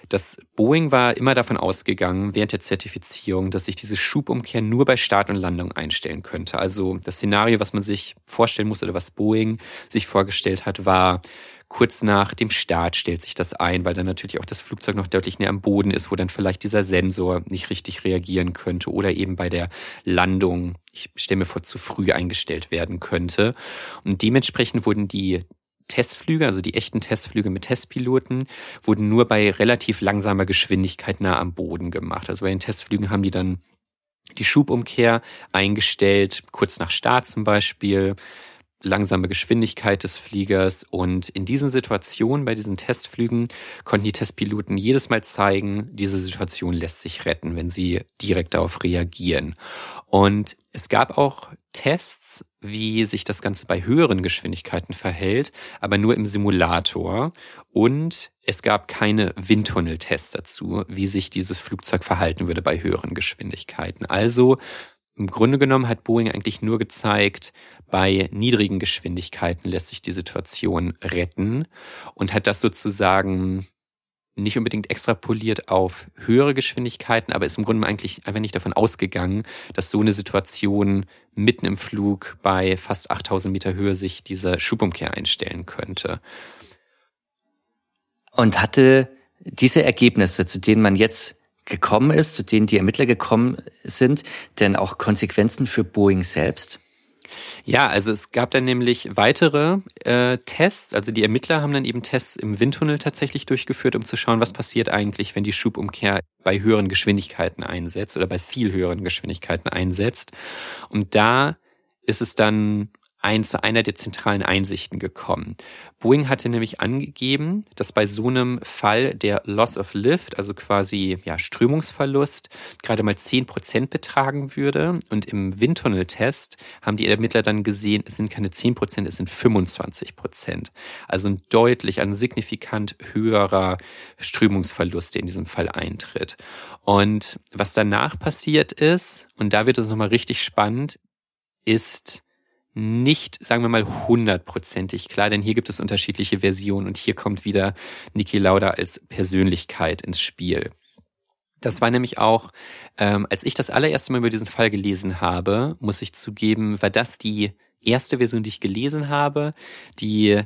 dass Boeing war immer davon ausgegangen, während der Zertifizierung, dass sich diese Schubumkehr nur bei Start und Landung einstellen könnte. Also das Szenario, was man sich vorstellen muss oder was Boeing sich vorgestellt hat, war, kurz nach dem Start stellt sich das ein, weil dann natürlich auch das Flugzeug noch deutlich näher am Boden ist, wo dann vielleicht dieser Sensor nicht richtig reagieren könnte oder eben bei der Landung, ich stelle mir vor, zu früh eingestellt werden könnte. Und dementsprechend wurden die Testflüge, also die echten Testflüge mit Testpiloten, wurden nur bei relativ langsamer Geschwindigkeit nah am Boden gemacht. Also bei den Testflügen haben die dann die Schubumkehr eingestellt, kurz nach Start zum Beispiel, langsame Geschwindigkeit des Fliegers. Und in diesen Situationen, bei diesen Testflügen, konnten die Testpiloten jedes Mal zeigen, diese Situation lässt sich retten, wenn sie direkt darauf reagieren. Und es gab auch Tests, wie sich das Ganze bei höheren Geschwindigkeiten verhält, aber nur im Simulator. Und es gab keine Windtunneltests dazu, wie sich dieses Flugzeug verhalten würde bei höheren Geschwindigkeiten. Also im Grunde genommen hat Boeing eigentlich nur gezeigt, bei niedrigen Geschwindigkeiten lässt sich die Situation retten und hat das sozusagen nicht unbedingt extrapoliert auf höhere Geschwindigkeiten, aber ist im Grunde eigentlich einfach nicht davon ausgegangen, dass so eine Situation mitten im Flug bei fast 8000 Meter Höhe sich diese Schubumkehr einstellen könnte. Und hatte diese Ergebnisse, zu denen man jetzt gekommen ist, zu denen die Ermittler gekommen sind, denn auch Konsequenzen für Boeing selbst? Ja, also es gab dann nämlich weitere äh, Tests. Also die Ermittler haben dann eben Tests im Windtunnel tatsächlich durchgeführt, um zu schauen, was passiert eigentlich, wenn die Schubumkehr bei höheren Geschwindigkeiten einsetzt oder bei viel höheren Geschwindigkeiten einsetzt. Und da ist es dann ein zu einer der zentralen Einsichten gekommen. Boeing hatte nämlich angegeben, dass bei so einem Fall der Loss of Lift, also quasi ja, Strömungsverlust, gerade mal zehn Prozent betragen würde. Und im Windtunneltest haben die Ermittler dann gesehen, es sind keine zehn Prozent, es sind 25 Prozent. Also ein deutlich, ein signifikant höherer Strömungsverlust, der in diesem Fall eintritt. Und was danach passiert ist, und da wird es nochmal richtig spannend, ist, nicht, sagen wir mal, hundertprozentig klar, denn hier gibt es unterschiedliche Versionen und hier kommt wieder Niki Lauda als Persönlichkeit ins Spiel. Das war nämlich auch, ähm, als ich das allererste Mal über diesen Fall gelesen habe, muss ich zugeben, war das die erste Version, die ich gelesen habe, die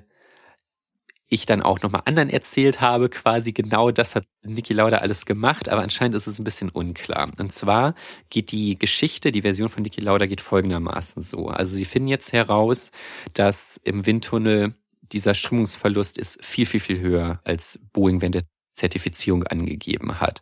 ich dann auch nochmal anderen erzählt habe, quasi genau das hat Niki Lauda alles gemacht, aber anscheinend ist es ein bisschen unklar. Und zwar geht die Geschichte, die Version von Niki Lauda geht folgendermaßen so. Also sie finden jetzt heraus, dass im Windtunnel dieser Strömungsverlust ist viel, viel, viel höher als Boeing während der Zertifizierung angegeben hat.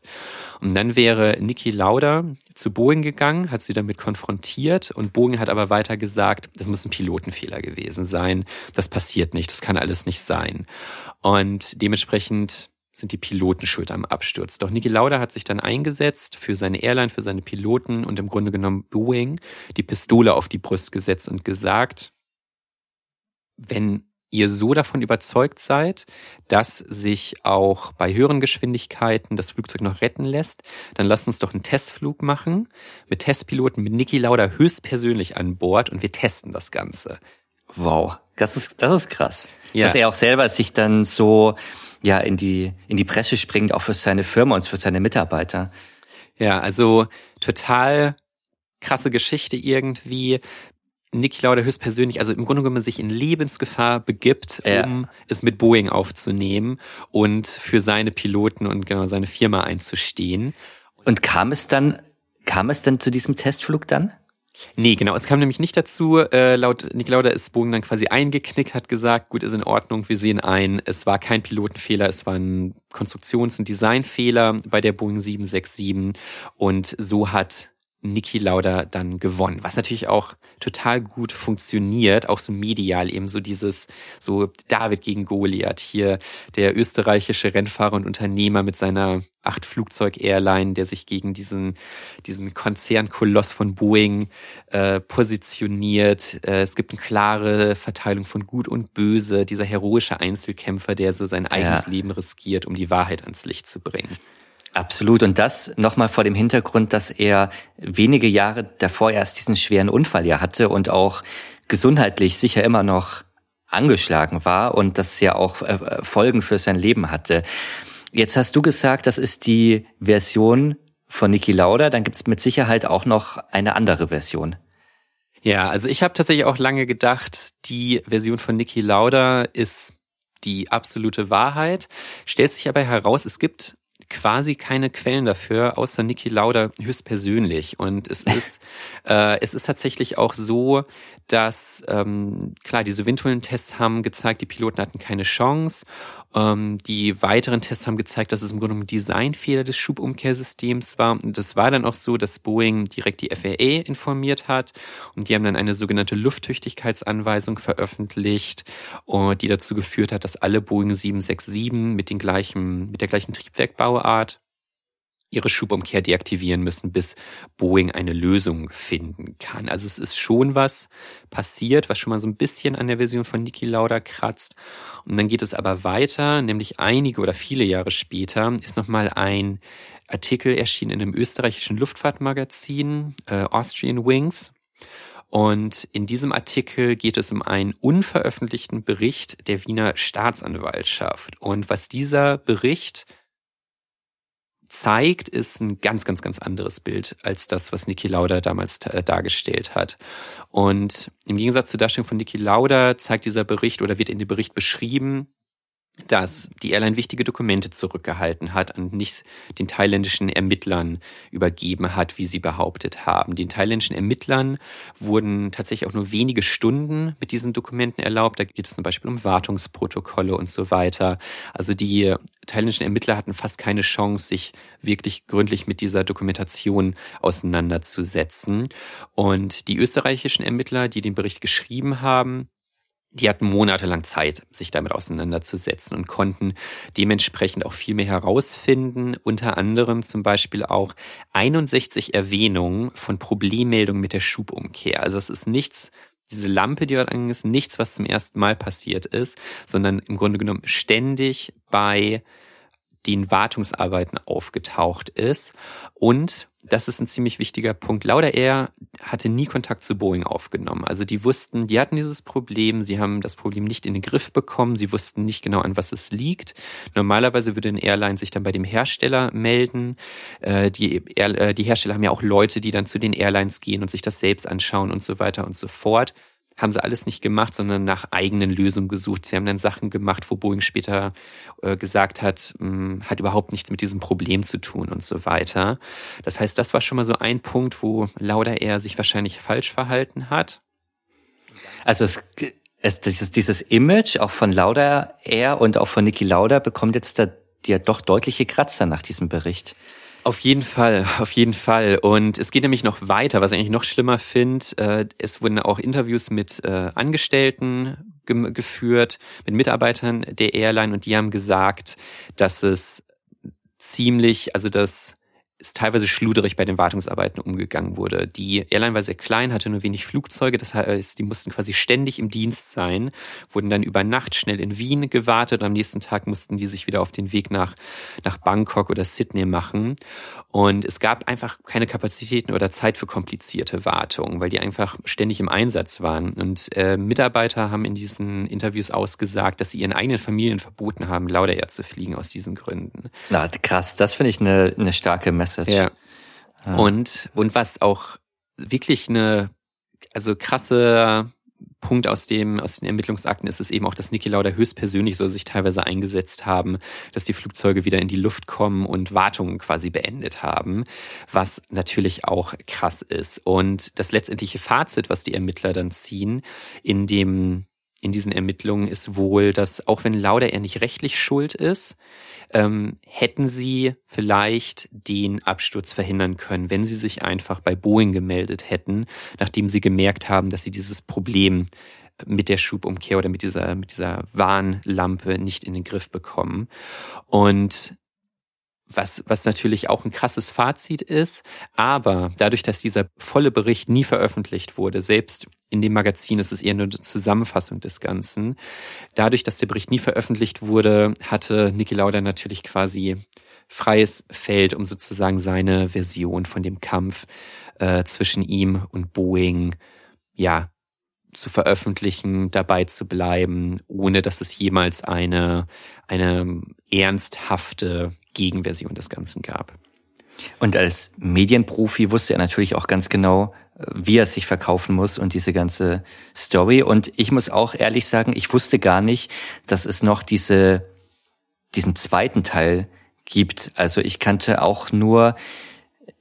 Und dann wäre Niki Lauda zu Boeing gegangen, hat sie damit konfrontiert und Boeing hat aber weiter gesagt, das muss ein Pilotenfehler gewesen sein, das passiert nicht, das kann alles nicht sein. Und dementsprechend sind die Piloten schuld am Absturz. Doch Niki Lauda hat sich dann eingesetzt für seine Airline, für seine Piloten und im Grunde genommen Boeing die Pistole auf die Brust gesetzt und gesagt, wenn ihr so davon überzeugt seid, dass sich auch bei höheren Geschwindigkeiten das Flugzeug noch retten lässt, dann lasst uns doch einen Testflug machen mit Testpiloten, mit Niki Lauda höchstpersönlich an Bord und wir testen das Ganze. Wow, das ist, das ist krass. Ja. Dass er auch selber sich dann so, ja, in die, in die Presse springt, auch für seine Firma und für seine Mitarbeiter. Ja, also total krasse Geschichte irgendwie. Niki Lauda höchstpersönlich, also im Grunde genommen sich in Lebensgefahr begibt, ja. um es mit Boeing aufzunehmen und für seine Piloten und genau seine Firma einzustehen. Und kam es dann, kam es dann zu diesem Testflug dann? Nee, genau. Es kam nämlich nicht dazu. Äh, laut Niki Lauda ist Boeing dann quasi eingeknickt, hat gesagt, gut, ist in Ordnung, wir sehen ein, es war kein Pilotenfehler, es war ein Konstruktions- und Designfehler bei der Boeing 767 und so hat Niki Lauda dann gewonnen, was natürlich auch total gut funktioniert, auch so medial eben so dieses so David gegen Goliath hier der österreichische Rennfahrer und Unternehmer mit seiner acht Flugzeug Airline, der sich gegen diesen diesen Konzernkoloss von Boeing äh, positioniert. Äh, es gibt eine klare Verteilung von Gut und Böse, dieser heroische Einzelkämpfer, der so sein eigenes ja. Leben riskiert, um die Wahrheit ans Licht zu bringen. Absolut. Und das nochmal vor dem Hintergrund, dass er wenige Jahre davor erst diesen schweren Unfall ja hatte und auch gesundheitlich sicher immer noch angeschlagen war und das ja auch äh, Folgen für sein Leben hatte. Jetzt hast du gesagt, das ist die Version von Niki Lauda. Dann gibt es mit Sicherheit auch noch eine andere Version. Ja, also ich habe tatsächlich auch lange gedacht, die Version von Niki Lauda ist die absolute Wahrheit. Stellt sich aber heraus, es gibt quasi keine Quellen dafür, außer Niki Lauda höchstpersönlich. Und es *laughs* ist, äh, es ist tatsächlich auch so, dass, ähm, klar, diese Windhullentests haben gezeigt, die Piloten hatten keine Chance. Ähm, die weiteren Tests haben gezeigt, dass es im Grunde ein Designfehler des Schubumkehrsystems war. Und das war dann auch so, dass Boeing direkt die FAA informiert hat. Und die haben dann eine sogenannte Lufttüchtigkeitsanweisung veröffentlicht, und die dazu geführt hat, dass alle Boeing 767 mit den gleichen, mit der gleichen Triebwerkbauart ihre Schubumkehr deaktivieren müssen, bis Boeing eine Lösung finden kann. Also es ist schon was passiert, was schon mal so ein bisschen an der Version von Niki Lauda kratzt. Und dann geht es aber weiter, nämlich einige oder viele Jahre später ist nochmal ein Artikel erschienen in einem österreichischen Luftfahrtmagazin, äh, Austrian Wings. Und in diesem Artikel geht es um einen unveröffentlichten Bericht der Wiener Staatsanwaltschaft. Und was dieser Bericht zeigt, ist ein ganz, ganz, ganz anderes Bild als das, was Niki Lauda damals äh, dargestellt hat. Und im Gegensatz zur Darstellung von Niki Lauda zeigt dieser Bericht oder wird in dem Bericht beschrieben, dass die Airline wichtige Dokumente zurückgehalten hat und nicht den thailändischen Ermittlern übergeben hat, wie sie behauptet haben. Den thailändischen Ermittlern wurden tatsächlich auch nur wenige Stunden mit diesen Dokumenten erlaubt. Da geht es zum Beispiel um Wartungsprotokolle und so weiter. Also die thailändischen Ermittler hatten fast keine Chance, sich wirklich gründlich mit dieser Dokumentation auseinanderzusetzen. Und die österreichischen Ermittler, die den Bericht geschrieben haben, die hatten monatelang Zeit, sich damit auseinanderzusetzen und konnten dementsprechend auch viel mehr herausfinden, unter anderem zum Beispiel auch 61 Erwähnungen von Problemmeldungen mit der Schubumkehr. Also es ist nichts, diese Lampe, die dort angegangen ist, nichts, was zum ersten Mal passiert ist, sondern im Grunde genommen ständig bei den Wartungsarbeiten aufgetaucht ist. Und das ist ein ziemlich wichtiger Punkt. Lauda Air hatte nie Kontakt zu Boeing aufgenommen. Also die wussten, die hatten dieses Problem, sie haben das Problem nicht in den Griff bekommen, sie wussten nicht genau, an was es liegt. Normalerweise würde ein Airline sich dann bei dem Hersteller melden. Äh, die, äh, die Hersteller haben ja auch Leute, die dann zu den Airlines gehen und sich das selbst anschauen und so weiter und so fort haben sie alles nicht gemacht, sondern nach eigenen Lösungen gesucht. Sie haben dann Sachen gemacht, wo Boeing später äh, gesagt hat, mh, hm, hat überhaupt nichts mit diesem Problem zu tun und so weiter. Das heißt, das war schon mal so ein Punkt, wo Lauda eher sich wahrscheinlich falsch verhalten hat. Also es, es dieses, dieses Image auch von Lauda Air und auch von Niki Lauda bekommt jetzt da ja doch deutliche Kratzer nach diesem Bericht. Auf jeden Fall, auf jeden Fall. Und es geht nämlich noch weiter, was ich eigentlich noch schlimmer finde. Äh, es wurden auch Interviews mit äh, Angestellten ge geführt, mit Mitarbeitern der Airline und die haben gesagt, dass es ziemlich, also dass ist teilweise schluderig bei den Wartungsarbeiten umgegangen wurde. Die Airline war sehr klein, hatte nur wenig Flugzeuge, das heißt, die mussten quasi ständig im Dienst sein, wurden dann über Nacht schnell in Wien gewartet und am nächsten Tag mussten die sich wieder auf den Weg nach, nach Bangkok oder Sydney machen. Und es gab einfach keine Kapazitäten oder Zeit für komplizierte Wartungen, weil die einfach ständig im Einsatz waren. Und äh, Mitarbeiter haben in diesen Interviews ausgesagt, dass sie ihren eigenen Familien verboten haben, Laudair zu fliegen aus diesen Gründen. Na, krass, das finde ich eine, eine starke Message. Message. Ja. Ah. Und, und was auch wirklich eine, also krasse Punkt aus dem, aus den Ermittlungsakten ist es eben auch, dass Niki Lauda höchstpersönlich so sich teilweise eingesetzt haben, dass die Flugzeuge wieder in die Luft kommen und Wartungen quasi beendet haben, was natürlich auch krass ist. Und das letztendliche Fazit, was die Ermittler dann ziehen, in dem in diesen Ermittlungen ist wohl, dass auch wenn Lauda er nicht rechtlich schuld ist, ähm, hätten sie vielleicht den Absturz verhindern können, wenn sie sich einfach bei Boeing gemeldet hätten, nachdem sie gemerkt haben, dass sie dieses Problem mit der Schubumkehr oder mit dieser, mit dieser Warnlampe nicht in den Griff bekommen. Und was, was natürlich auch ein krasses Fazit ist. Aber dadurch, dass dieser volle Bericht nie veröffentlicht wurde, selbst in dem Magazin ist es eher nur eine Zusammenfassung des Ganzen. Dadurch, dass der Bericht nie veröffentlicht wurde, hatte Niki Lauda natürlich quasi freies Feld, um sozusagen seine Version von dem Kampf äh, zwischen ihm und Boeing, ja, zu veröffentlichen, dabei zu bleiben, ohne dass es jemals eine, eine ernsthafte Gegenversion des Ganzen gab. Und als Medienprofi wusste er natürlich auch ganz genau, wie er sich verkaufen muss und diese ganze Story. Und ich muss auch ehrlich sagen, ich wusste gar nicht, dass es noch diese, diesen zweiten Teil gibt. Also ich kannte auch nur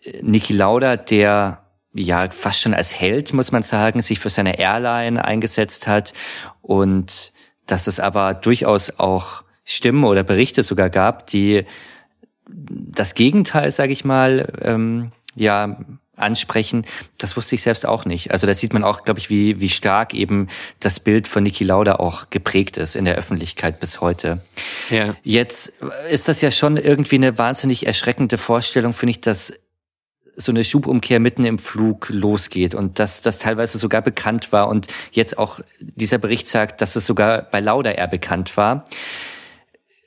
äh, Niki Lauda, der ja fast schon als Held, muss man sagen, sich für seine Airline eingesetzt hat und dass es aber durchaus auch Stimmen oder Berichte sogar gab, die das Gegenteil, sage ich mal, ähm, ja ansprechen, das wusste ich selbst auch nicht. Also da sieht man auch, glaube ich, wie, wie stark eben das Bild von Niki Lauda auch geprägt ist in der Öffentlichkeit bis heute. Ja. Jetzt ist das ja schon irgendwie eine wahnsinnig erschreckende Vorstellung, finde ich, dass so eine Schubumkehr mitten im Flug losgeht und dass das teilweise sogar bekannt war und jetzt auch dieser Bericht sagt, dass es sogar bei Lauda eher bekannt war.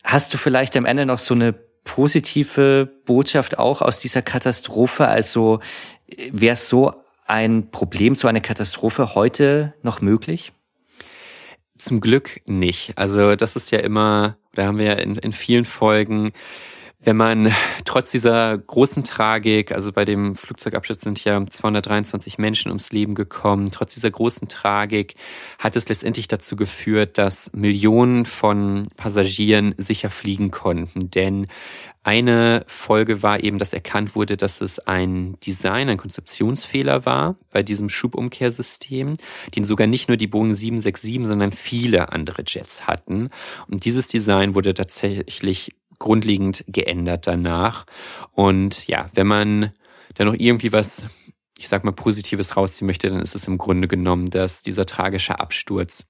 Hast du vielleicht am Ende noch so eine positive Botschaft auch aus dieser Katastrophe? Also wäre so ein Problem, so eine Katastrophe heute noch möglich? Zum Glück nicht. Also das ist ja immer, da haben wir ja in, in vielen Folgen wenn man trotz dieser großen Tragik, also bei dem Flugzeugabsturz sind ja 223 Menschen ums Leben gekommen, trotz dieser großen Tragik hat es letztendlich dazu geführt, dass Millionen von Passagieren sicher fliegen konnten. Denn eine Folge war eben, dass erkannt wurde, dass es ein Design, ein Konzeptionsfehler war bei diesem Schubumkehrsystem, den sogar nicht nur die Boeing 767, sondern viele andere Jets hatten. Und dieses Design wurde tatsächlich grundlegend geändert danach. Und ja, wenn man da noch irgendwie was, ich sag mal, Positives rausziehen möchte, dann ist es im Grunde genommen, dass dieser tragische Absturz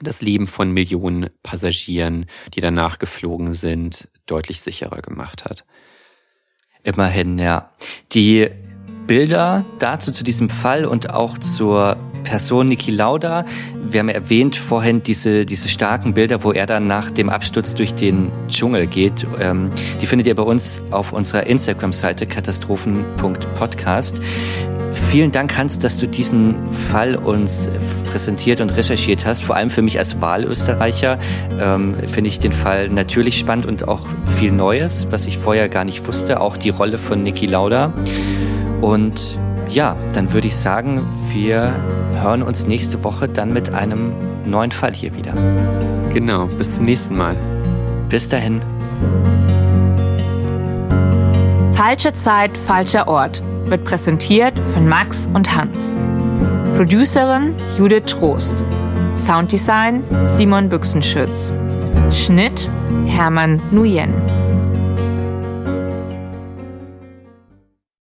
das Leben von Millionen Passagieren, die danach geflogen sind, deutlich sicherer gemacht hat. Immerhin, ja. Die Bilder dazu zu diesem Fall und auch zur Person Niki Lauda. Wir haben erwähnt vorhin diese, diese starken Bilder, wo er dann nach dem Absturz durch den Dschungel geht. Ähm, die findet ihr bei uns auf unserer Instagram-Seite katastrophen.podcast. Vielen Dank, Hans, dass du diesen Fall uns präsentiert und recherchiert hast. Vor allem für mich als Wahlösterreicher ähm, finde ich den Fall natürlich spannend und auch viel Neues, was ich vorher gar nicht wusste. Auch die Rolle von Niki Lauda. Und ja, dann würde ich sagen, wir hören uns nächste Woche dann mit einem neuen Fall hier wieder. Genau, bis zum nächsten Mal. Bis dahin. Falsche Zeit, falscher Ort wird präsentiert von Max und Hans. Producerin Judith Trost. Sounddesign Simon Büchsenschütz. Schnitt Hermann Nuyen.